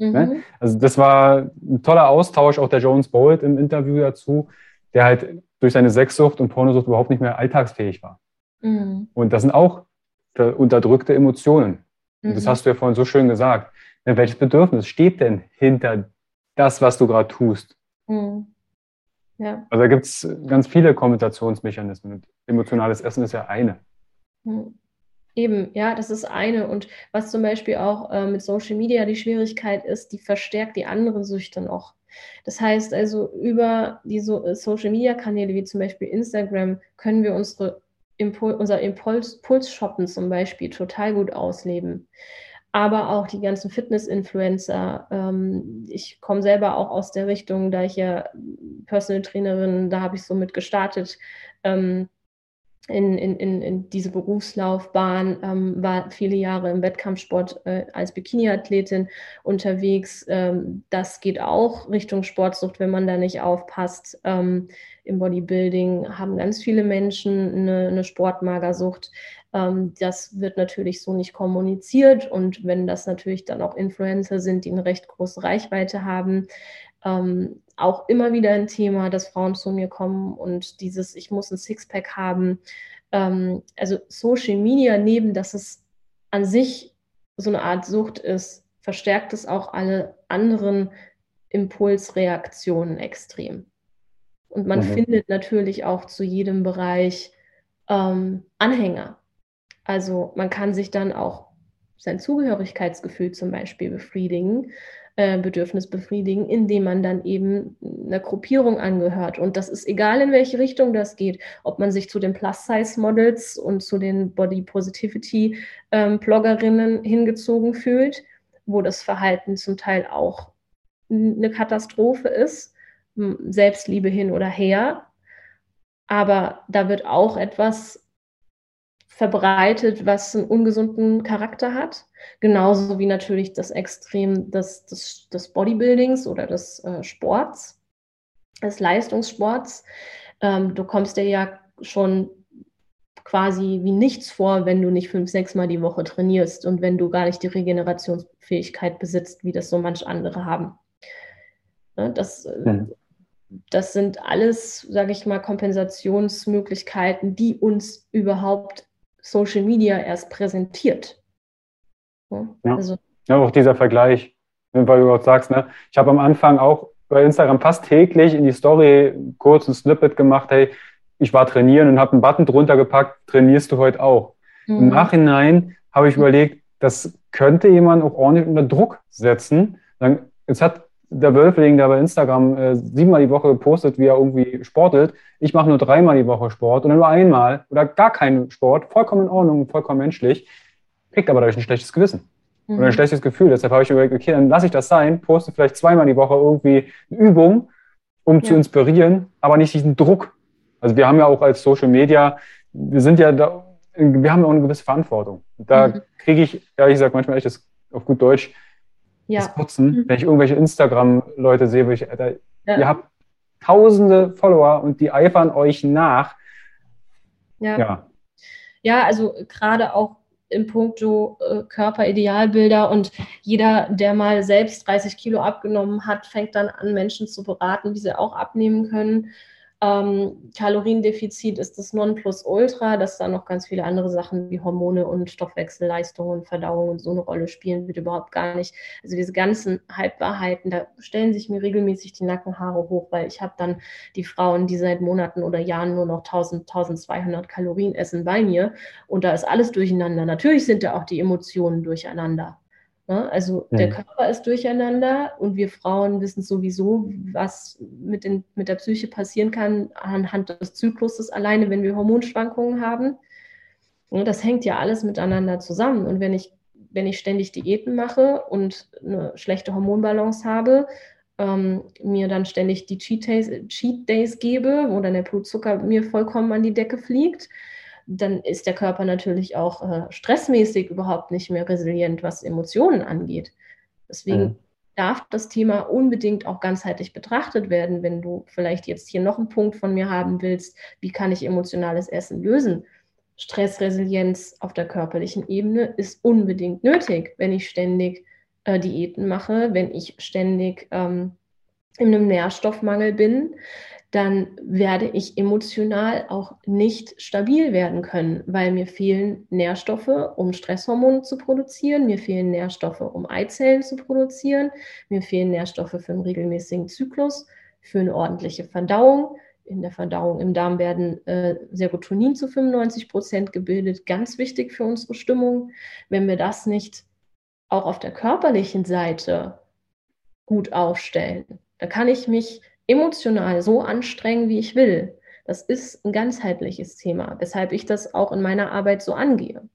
Mhm. Ne? Also das war ein toller Austausch, auch der Jones Bolt im Interview dazu, der halt durch seine Sexsucht und Pornosucht überhaupt nicht mehr alltagsfähig war. Mhm. Und das sind auch unterdrückte Emotionen. Und das mhm. hast du ja vorhin so schön gesagt. Welches Bedürfnis steht denn hinter das, was du gerade tust? Mhm. Ja. Also da gibt es ganz viele Kompensationsmechanismen. Emotionales Essen ist ja eine. Eben, ja, das ist eine. Und was zum Beispiel auch äh, mit Social Media die Schwierigkeit ist, die verstärkt die anderen Süchte noch. Das heißt also, über die so äh, Social Media Kanäle wie zum Beispiel Instagram können wir unsere Impul unser Impuls, Pulsshoppen zum Beispiel total gut ausleben. Aber auch die ganzen Fitness-Influencer. Ähm, ich komme selber auch aus der Richtung, da ich ja Personal Trainerin, da habe ich so mit gestartet. Ähm, in, in, in, diese Berufslaufbahn, ähm, war viele Jahre im Wettkampfsport äh, als Bikini-Athletin unterwegs. Ähm, das geht auch Richtung Sportsucht, wenn man da nicht aufpasst. Ähm, Im Bodybuilding haben ganz viele Menschen eine, eine Sportmagersucht. Ähm, das wird natürlich so nicht kommuniziert und wenn das natürlich dann auch Influencer sind, die eine recht große Reichweite haben, ähm, auch immer wieder ein Thema, dass Frauen zu mir kommen und dieses, ich muss ein Sixpack haben. Ähm, also Social Media, neben dass es an sich so eine Art Sucht ist, verstärkt es auch alle anderen Impulsreaktionen extrem. Und man mhm. findet natürlich auch zu jedem Bereich ähm, Anhänger. Also man kann sich dann auch sein Zugehörigkeitsgefühl zum Beispiel befriedigen äh, Bedürfnis befriedigen, indem man dann eben einer Gruppierung angehört. Und das ist egal, in welche Richtung das geht, ob man sich zu den Plus-Size-Models und zu den Body-Positivity-Bloggerinnen hingezogen fühlt, wo das Verhalten zum Teil auch eine Katastrophe ist, Selbstliebe hin oder her. Aber da wird auch etwas verbreitet, was einen ungesunden Charakter hat. Genauso wie natürlich das Extrem des, des, des Bodybuildings oder des äh, Sports, des Leistungssports. Ähm, du kommst dir ja schon quasi wie nichts vor, wenn du nicht fünf, sechs Mal die Woche trainierst und wenn du gar nicht die Regenerationsfähigkeit besitzt, wie das so manch andere haben. Ne, das, mhm. das sind alles, sage ich mal, Kompensationsmöglichkeiten, die uns überhaupt Social Media erst präsentiert. Ja, also, ja auch dieser Vergleich, ne, weil du auch sagst, ne, ich habe am Anfang auch bei Instagram fast täglich in die Story kurz ein Snippet gemacht, hey, ich war trainieren und habe einen Button drunter gepackt, trainierst du heute auch. Mhm. Im Nachhinein habe ich überlegt, das könnte jemand auch ordentlich unter Druck setzen. Dann, jetzt hat der Wölfling, der bei Instagram äh, siebenmal die Woche gepostet, wie er irgendwie sportelt. Ich mache nur dreimal die Woche Sport oder nur einmal oder gar keinen Sport. Vollkommen in Ordnung, vollkommen menschlich. Kriegt aber dadurch ein schlechtes Gewissen mhm. oder ein schlechtes Gefühl. Deshalb habe ich überlegt, okay, dann lasse ich das sein, poste vielleicht zweimal die Woche irgendwie eine Übung, um ja. zu inspirieren, aber nicht diesen Druck. Also wir haben ja auch als Social Media, wir sind ja da, wir haben ja auch eine gewisse Verantwortung. Da mhm. kriege ich, ehrlich gesagt, manchmal echt das auf gut Deutsch, ja. das Putzen. Mhm. Wenn ich irgendwelche Instagram-Leute sehe, wo ich, Alter, ja. ihr habt tausende Follower und die eifern euch nach. Ja. Ja, ja also gerade auch im Punkto äh, Körperidealbilder und jeder, der mal selbst 30 Kilo abgenommen hat, fängt dann an, Menschen zu beraten, wie sie auch abnehmen können. Ähm, Kaloriendefizit ist das Nonplusultra, dass da noch ganz viele andere Sachen wie Hormone und Stoffwechselleistungen und Verdauung und so eine Rolle spielen, wird überhaupt gar nicht. Also diese ganzen Halbwahrheiten, da stellen sich mir regelmäßig die Nackenhaare hoch, weil ich habe dann die Frauen, die seit Monaten oder Jahren nur noch 1000, 1200 Kalorien essen bei mir und da ist alles durcheinander. Natürlich sind da auch die Emotionen durcheinander. Ne? Also der Körper ist durcheinander und wir Frauen wissen sowieso, was mit, den, mit der Psyche passieren kann anhand des Zykluses alleine, wenn wir Hormonschwankungen haben. Und das hängt ja alles miteinander zusammen. Und wenn ich, wenn ich ständig Diäten mache und eine schlechte Hormonbalance habe, ähm, mir dann ständig die Cheat Days, Cheat Days gebe, wo dann der Blutzucker mir vollkommen an die Decke fliegt, dann ist der Körper natürlich auch äh, stressmäßig überhaupt nicht mehr resilient, was Emotionen angeht. Deswegen mhm. darf das Thema unbedingt auch ganzheitlich betrachtet werden, wenn du vielleicht jetzt hier noch einen Punkt von mir haben willst, wie kann ich emotionales Essen lösen? Stressresilienz auf der körperlichen Ebene ist unbedingt nötig, wenn ich ständig äh, Diäten mache, wenn ich ständig ähm, in einem Nährstoffmangel bin, dann werde ich emotional auch nicht stabil werden können, weil mir fehlen Nährstoffe, um Stresshormone zu produzieren, mir fehlen Nährstoffe, um Eizellen zu produzieren, mir fehlen Nährstoffe für einen regelmäßigen Zyklus, für eine ordentliche Verdauung. In der Verdauung im Darm werden äh, Serotonin zu 95 Prozent gebildet, ganz wichtig für unsere Stimmung. Wenn wir das nicht auch auf der körperlichen Seite gut aufstellen, da kann ich mich emotional so anstrengen, wie ich will. Das ist ein ganzheitliches Thema, weshalb ich das auch in meiner Arbeit so angehe.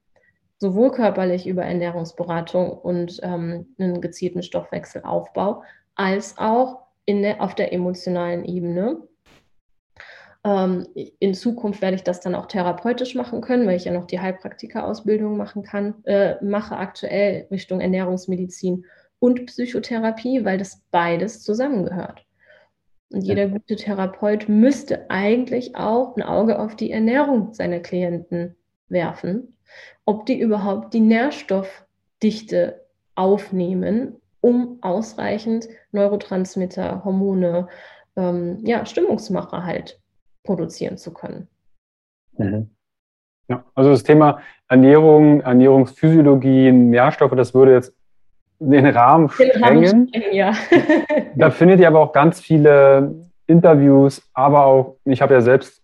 Sowohl körperlich über Ernährungsberatung und ähm, einen gezielten Stoffwechselaufbau, als auch in der, auf der emotionalen Ebene. Ähm, in Zukunft werde ich das dann auch therapeutisch machen können, weil ich ja noch die Heilpraktika-Ausbildung machen kann, äh, mache aktuell Richtung Ernährungsmedizin und Psychotherapie, weil das beides zusammengehört. Und jeder gute Therapeut müsste eigentlich auch ein Auge auf die Ernährung seiner Klienten werfen, ob die überhaupt die Nährstoffdichte aufnehmen, um ausreichend Neurotransmitter, Hormone, ähm, ja, Stimmungsmacher halt produzieren zu können. Mhm. Ja, also das Thema Ernährung, Ernährungsphysiologie, Nährstoffe, das würde jetzt den Rahmen sprengen. ja. da findet ihr aber auch ganz viele Interviews, aber auch, ich habe ja selbst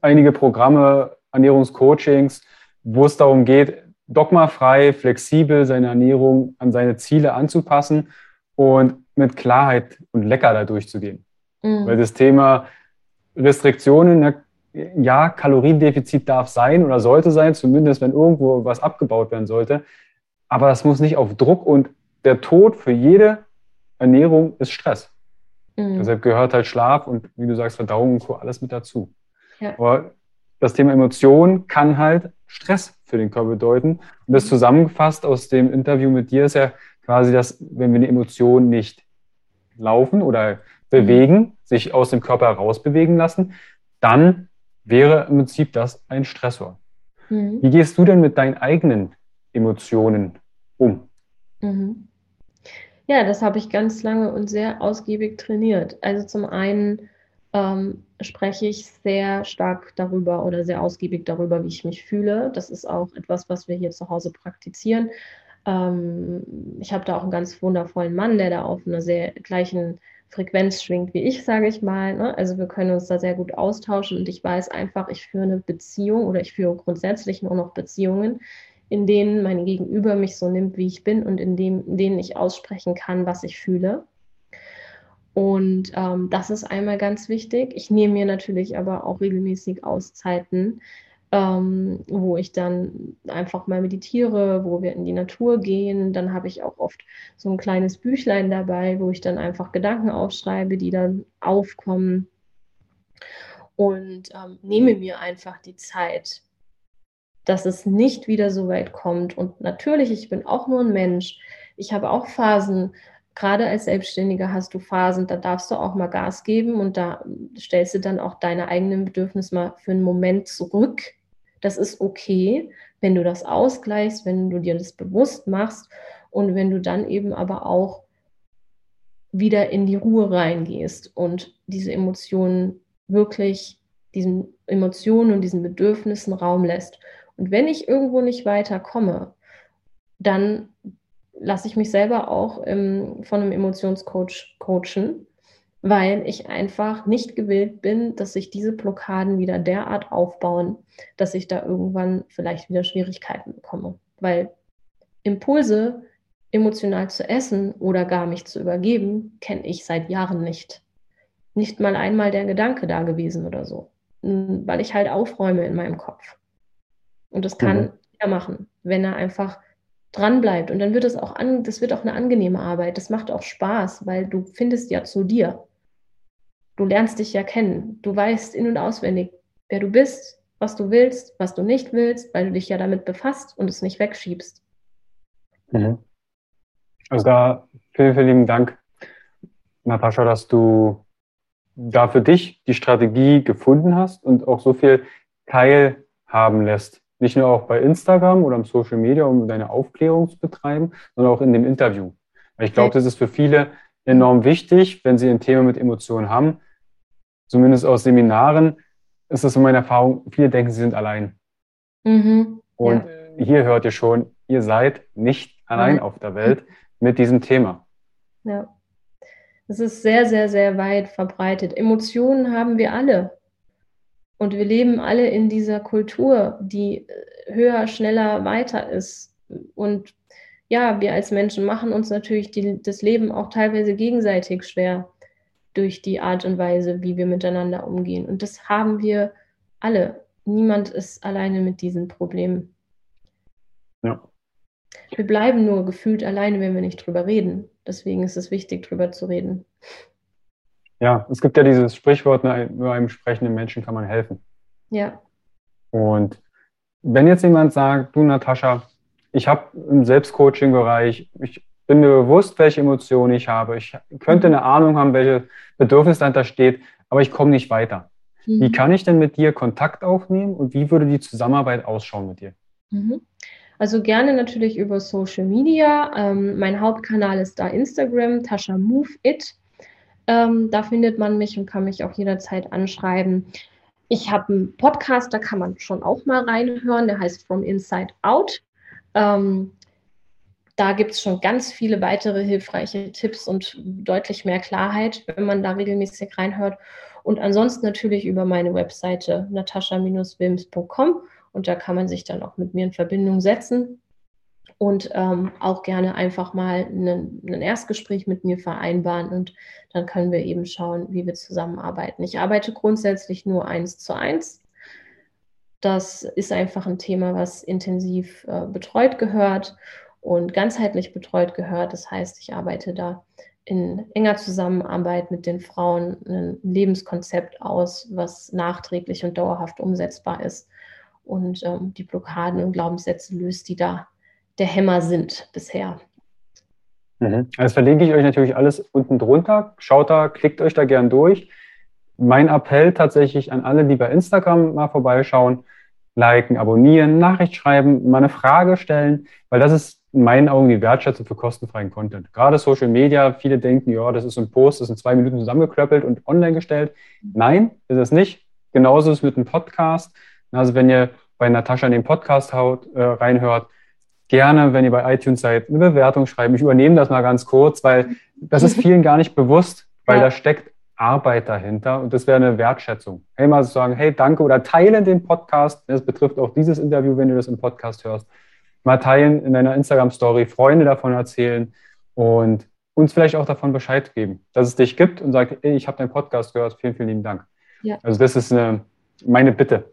einige Programme, Ernährungscoachings, wo es darum geht, dogmafrei, flexibel seine Ernährung an seine Ziele anzupassen und mit Klarheit und lecker da durchzugehen. Mhm. Weil das Thema Restriktionen, ja, Kaloriendefizit darf sein oder sollte sein, zumindest wenn irgendwo was abgebaut werden sollte. Aber das muss nicht auf Druck und der Tod für jede Ernährung ist Stress. Mhm. Deshalb gehört halt Schlaf und wie du sagst, Verdauung und Co. alles mit dazu. Ja. Aber das Thema Emotion kann halt Stress für den Körper bedeuten. Und das mhm. zusammengefasst aus dem Interview mit dir ist ja quasi, dass wenn wir eine Emotion nicht laufen oder bewegen, mhm. sich aus dem Körper herausbewegen lassen, dann wäre im Prinzip das ein Stressor. Mhm. Wie gehst du denn mit deinen eigenen Emotionen um? Mhm. Ja, das habe ich ganz lange und sehr ausgiebig trainiert. Also zum einen ähm, spreche ich sehr stark darüber oder sehr ausgiebig darüber, wie ich mich fühle. Das ist auch etwas, was wir hier zu Hause praktizieren. Ähm, ich habe da auch einen ganz wundervollen Mann, der da auf einer sehr gleichen Frequenz schwingt wie ich, sage ich mal. Ne? Also wir können uns da sehr gut austauschen und ich weiß einfach, ich führe eine Beziehung oder ich führe grundsätzlich nur noch Beziehungen, in denen mein Gegenüber mich so nimmt, wie ich bin und in, dem, in denen ich aussprechen kann, was ich fühle. Und ähm, das ist einmal ganz wichtig. Ich nehme mir natürlich aber auch regelmäßig Auszeiten, ähm, wo ich dann einfach mal meditiere, wo wir in die Natur gehen. Dann habe ich auch oft so ein kleines Büchlein dabei, wo ich dann einfach Gedanken aufschreibe, die dann aufkommen. Und ähm, nehme mir einfach die Zeit, dass es nicht wieder so weit kommt. Und natürlich, ich bin auch nur ein Mensch. Ich habe auch Phasen, gerade als Selbstständiger hast du Phasen, da darfst du auch mal Gas geben und da stellst du dann auch deine eigenen Bedürfnisse mal für einen Moment zurück. Das ist okay, wenn du das ausgleichst, wenn du dir das bewusst machst und wenn du dann eben aber auch wieder in die Ruhe reingehst und diese Emotionen wirklich diesen Emotionen und diesen Bedürfnissen Raum lässt. Und wenn ich irgendwo nicht weiterkomme, dann lasse ich mich selber auch im, von einem Emotionscoach coachen, weil ich einfach nicht gewillt bin, dass sich diese Blockaden wieder derart aufbauen, dass ich da irgendwann vielleicht wieder Schwierigkeiten bekomme. Weil Impulse emotional zu essen oder gar mich zu übergeben, kenne ich seit Jahren nicht. Nicht mal einmal der Gedanke da gewesen oder so, weil ich halt aufräume in meinem Kopf. Und das kann mhm. er machen, wenn er einfach dran bleibt. Und dann wird es auch an, das wird auch eine angenehme Arbeit. Das macht auch Spaß, weil du findest ja zu dir. Du lernst dich ja kennen. Du weißt in- und auswendig, wer du bist, was du willst, was du nicht willst, weil du dich ja damit befasst und es nicht wegschiebst. Mhm. Also da vielen, vielen lieben Dank, Natascha, dass du da für dich die Strategie gefunden hast und auch so viel teilhaben lässt. Nicht nur auch bei Instagram oder im Social Media, um deine Aufklärung zu betreiben, sondern auch in dem Interview. Weil ich glaube, das ist für viele enorm wichtig, wenn sie ein Thema mit Emotionen haben. Zumindest aus Seminaren ist das so meine Erfahrung, viele denken, sie sind allein. Mhm. Und ja. hier hört ihr schon, ihr seid nicht allein mhm. auf der Welt mit diesem Thema. Ja. Es ist sehr, sehr, sehr weit verbreitet. Emotionen haben wir alle. Und wir leben alle in dieser Kultur, die äh, höher, schneller, weiter ist. Und ja, wir als Menschen machen uns natürlich die, das Leben auch teilweise gegenseitig schwer durch die Art und Weise, wie wir miteinander umgehen. Und das haben wir alle. Niemand ist alleine mit diesen Problemen. Ja. Wir bleiben nur gefühlt alleine, wenn wir nicht drüber reden. Deswegen ist es wichtig, drüber zu reden. Ja, es gibt ja dieses Sprichwort, nur einem sprechenden Menschen kann man helfen. Ja. Und wenn jetzt jemand sagt, du Natascha, ich habe im Selbstcoaching-Bereich, ich bin mir bewusst, welche Emotionen ich habe, ich könnte eine Ahnung haben, welche Bedürfnis dahinter steht, aber ich komme nicht weiter. Mhm. Wie kann ich denn mit dir Kontakt aufnehmen und wie würde die Zusammenarbeit ausschauen mit dir? Mhm. Also gerne natürlich über Social Media. Ähm, mein Hauptkanal ist da Instagram, Tascha Move It. Ähm, da findet man mich und kann mich auch jederzeit anschreiben. Ich habe einen Podcast, da kann man schon auch mal reinhören, der heißt From Inside Out. Ähm, da gibt es schon ganz viele weitere hilfreiche Tipps und deutlich mehr Klarheit, wenn man da regelmäßig reinhört. Und ansonsten natürlich über meine Webseite natascha-wilms.com und da kann man sich dann auch mit mir in Verbindung setzen und ähm, auch gerne einfach mal ein Erstgespräch mit mir vereinbaren und dann können wir eben schauen, wie wir zusammenarbeiten. Ich arbeite grundsätzlich nur eins zu eins. Das ist einfach ein Thema, was intensiv äh, betreut gehört und ganzheitlich betreut gehört. Das heißt, ich arbeite da in enger Zusammenarbeit mit den Frauen ein Lebenskonzept aus, was nachträglich und dauerhaft umsetzbar ist und ähm, die Blockaden und Glaubenssätze löst, die da der Hämmer sind bisher. Mhm. Das verlinke ich euch natürlich alles unten drunter. Schaut da, klickt euch da gern durch. Mein Appell tatsächlich an alle, die bei Instagram mal vorbeischauen, liken, abonnieren, Nachricht schreiben, mal eine Frage stellen, weil das ist in meinen Augen die Wertschätzung für kostenfreien Content. Gerade Social Media, viele denken, ja, das ist ein Post, das ist in zwei Minuten zusammengeklöppelt und online gestellt. Nein, ist es nicht. Genauso ist es mit einem Podcast. Also wenn ihr bei Natascha in den Podcast haut, äh, reinhört, gerne, wenn ihr bei iTunes seid, eine Bewertung schreiben. Ich übernehme das mal ganz kurz, weil das ist vielen gar nicht bewusst, weil ja. da steckt Arbeit dahinter und das wäre eine Wertschätzung. Hey, mal sagen, hey, danke oder teilen den Podcast. Das betrifft auch dieses Interview, wenn du das im Podcast hörst. Mal teilen in deiner Instagram-Story, Freunde davon erzählen und uns vielleicht auch davon Bescheid geben, dass es dich gibt und sagt, hey, ich habe deinen Podcast gehört, vielen, vielen lieben Dank. Ja. Also das ist eine, meine Bitte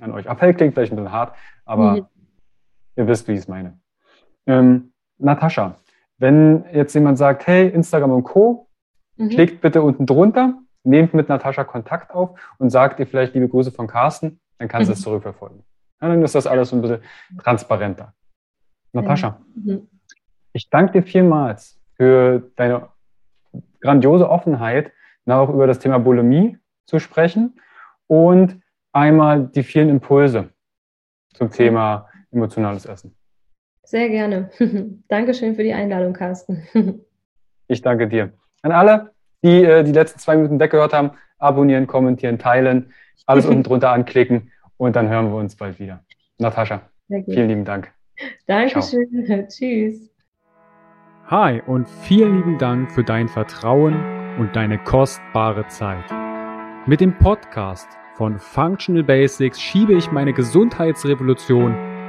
an euch. Appell klingt vielleicht ein bisschen hart, aber mhm. Ihr wisst, wie ich es meine. Ähm, Natascha, wenn jetzt jemand sagt, hey, Instagram und Co., mhm. klickt bitte unten drunter, nehmt mit Natascha Kontakt auf und sagt ihr vielleicht liebe Grüße von Carsten, dann kann mhm. sie es zurückverfolgen. Ja, dann ist das alles so ein bisschen transparenter. Natascha, mhm. ich danke dir vielmals für deine grandiose Offenheit, auch über das Thema Bulimie zu sprechen und einmal die vielen Impulse zum Thema emotionales Essen. Sehr gerne. Dankeschön für die Einladung, Carsten. ich danke dir. An alle, die äh, die letzten zwei Minuten weggehört haben, abonnieren, kommentieren, teilen, alles unten drunter anklicken und dann hören wir uns bald wieder. Natascha, vielen lieben Dank. Dankeschön. Ciao. Tschüss. Hi und vielen lieben Dank für dein Vertrauen und deine kostbare Zeit. Mit dem Podcast von Functional Basics schiebe ich meine Gesundheitsrevolution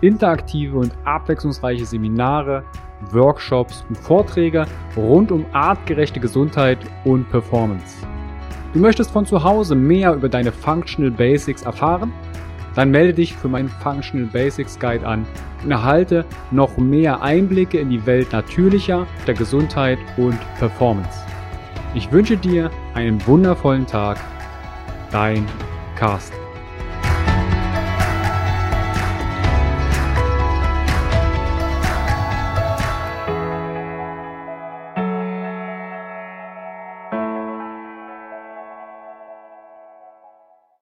interaktive und abwechslungsreiche Seminare, Workshops und Vorträge rund um artgerechte Gesundheit und Performance. Du möchtest von zu Hause mehr über deine Functional Basics erfahren? Dann melde dich für meinen Functional Basics Guide an und erhalte noch mehr Einblicke in die Welt natürlicher, der Gesundheit und Performance. Ich wünsche dir einen wundervollen Tag. Dein Carsten.